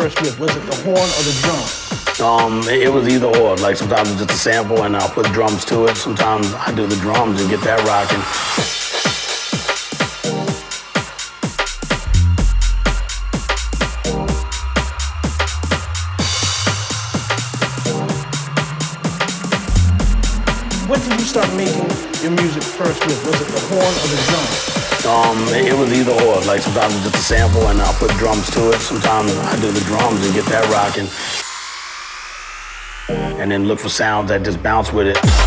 first with? Was it the horn or the drum? Um, it, it was either or. Like sometimes it's just a sample and I'll put drums to it. Sometimes I do the drums and get that rocking. What did you start making your music first with? Was it the horn or the drum? Um, it, was either or. Like sometimes it's just a sample and I'll put drums to it. Sometimes I do the drums and get that rocking. And then look for sounds that just bounce with it.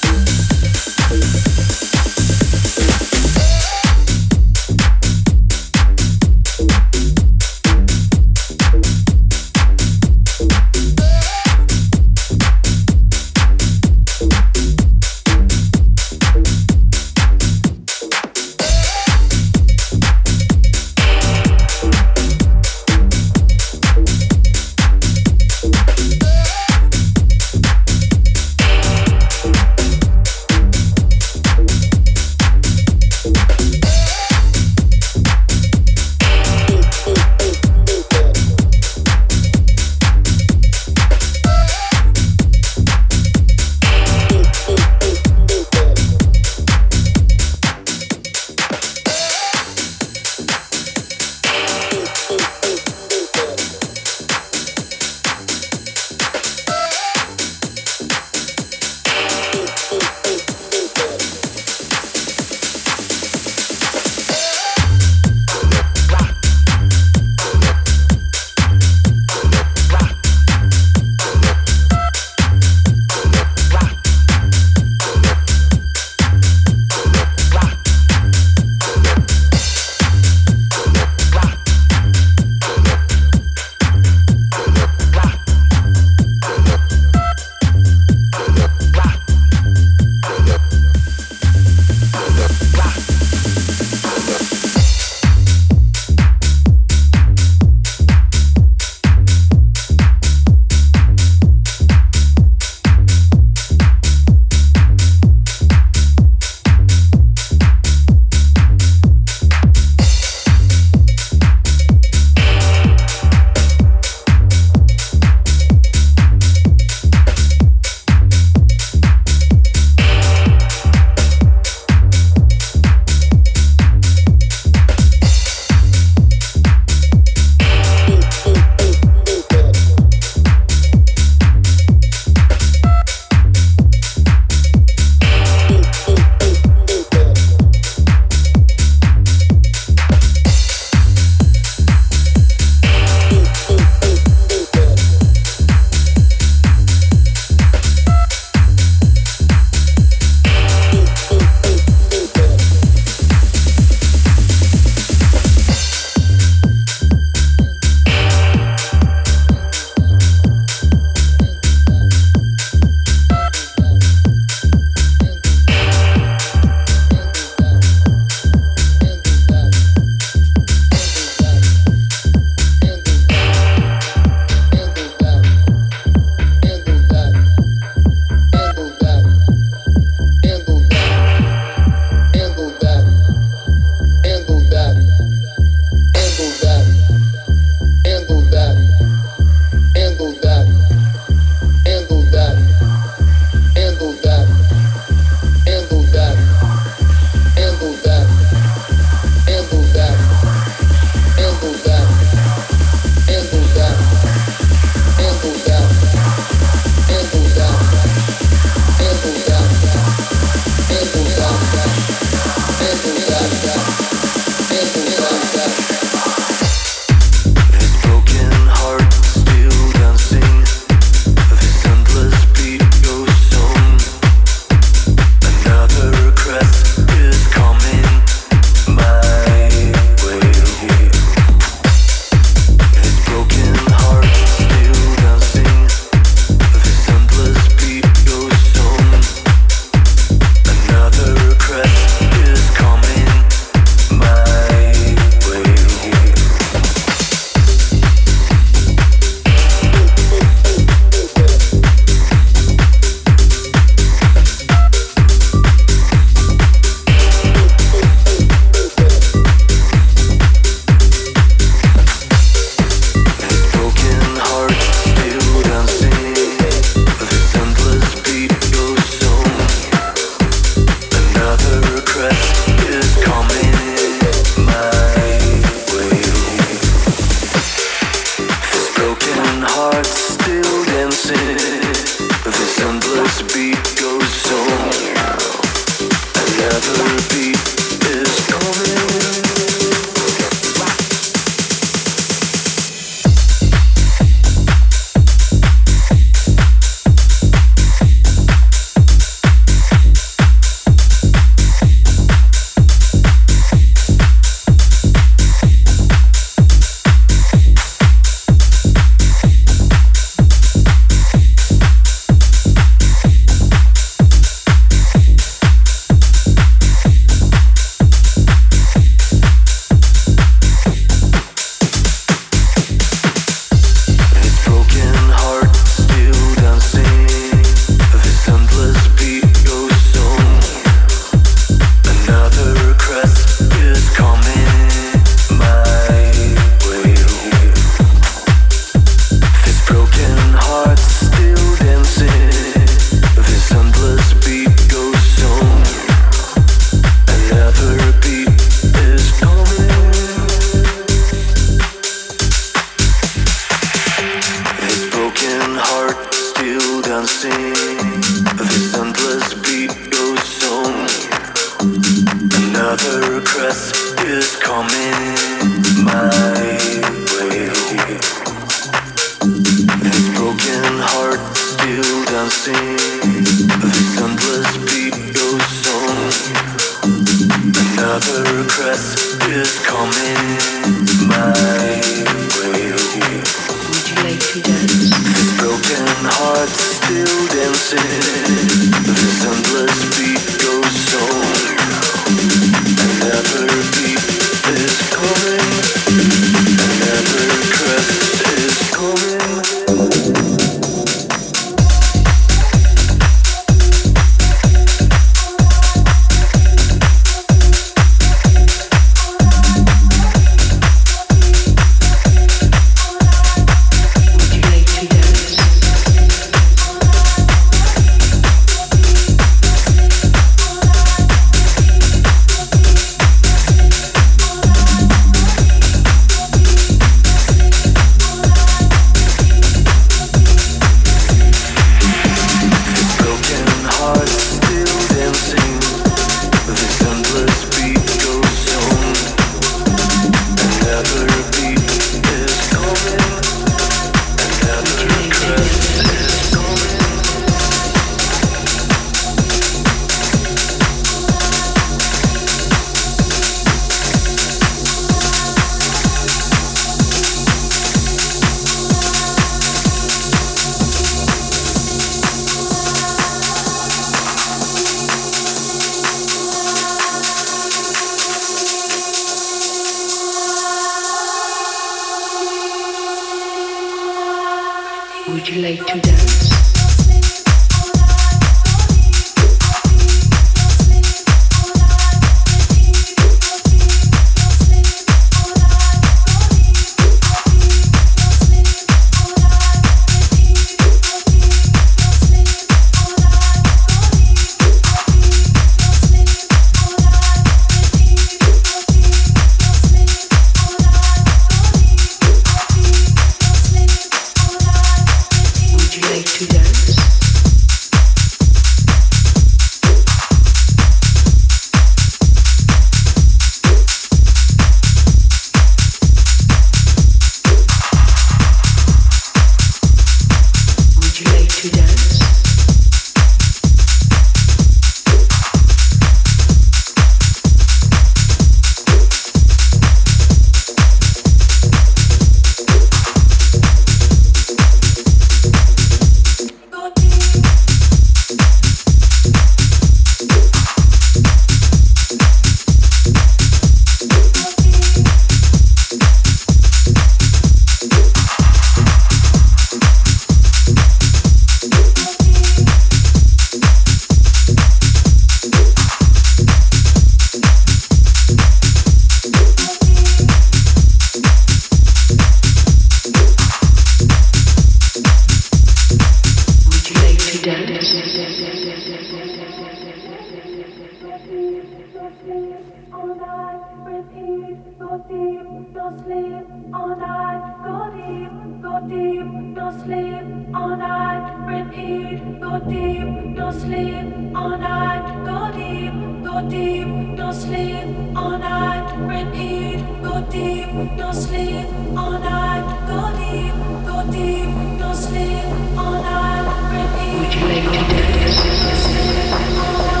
Would you like to dance?